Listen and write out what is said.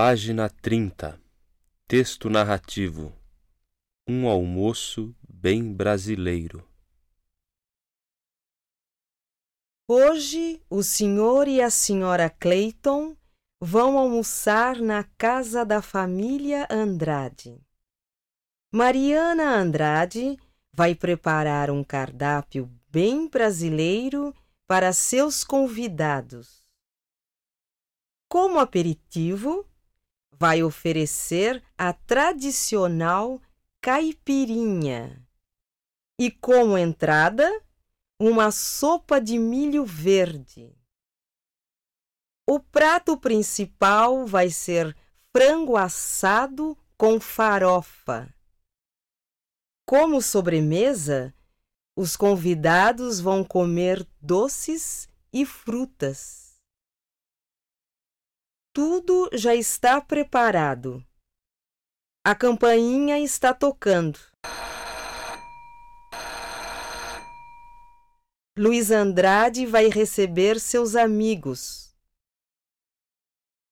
Página 30 Texto narrativo Um almoço bem brasileiro. Hoje o senhor e a senhora Clayton vão almoçar na casa da família Andrade. Mariana Andrade vai preparar um cardápio bem brasileiro para seus convidados. Como aperitivo, vai oferecer a tradicional caipirinha e, como entrada, uma sopa de milho verde. O prato principal vai ser frango assado com farofa. Como sobremesa, os convidados vão comer doces e frutas. Tudo já está preparado. A campainha está tocando. Luiz Andrade vai receber seus amigos.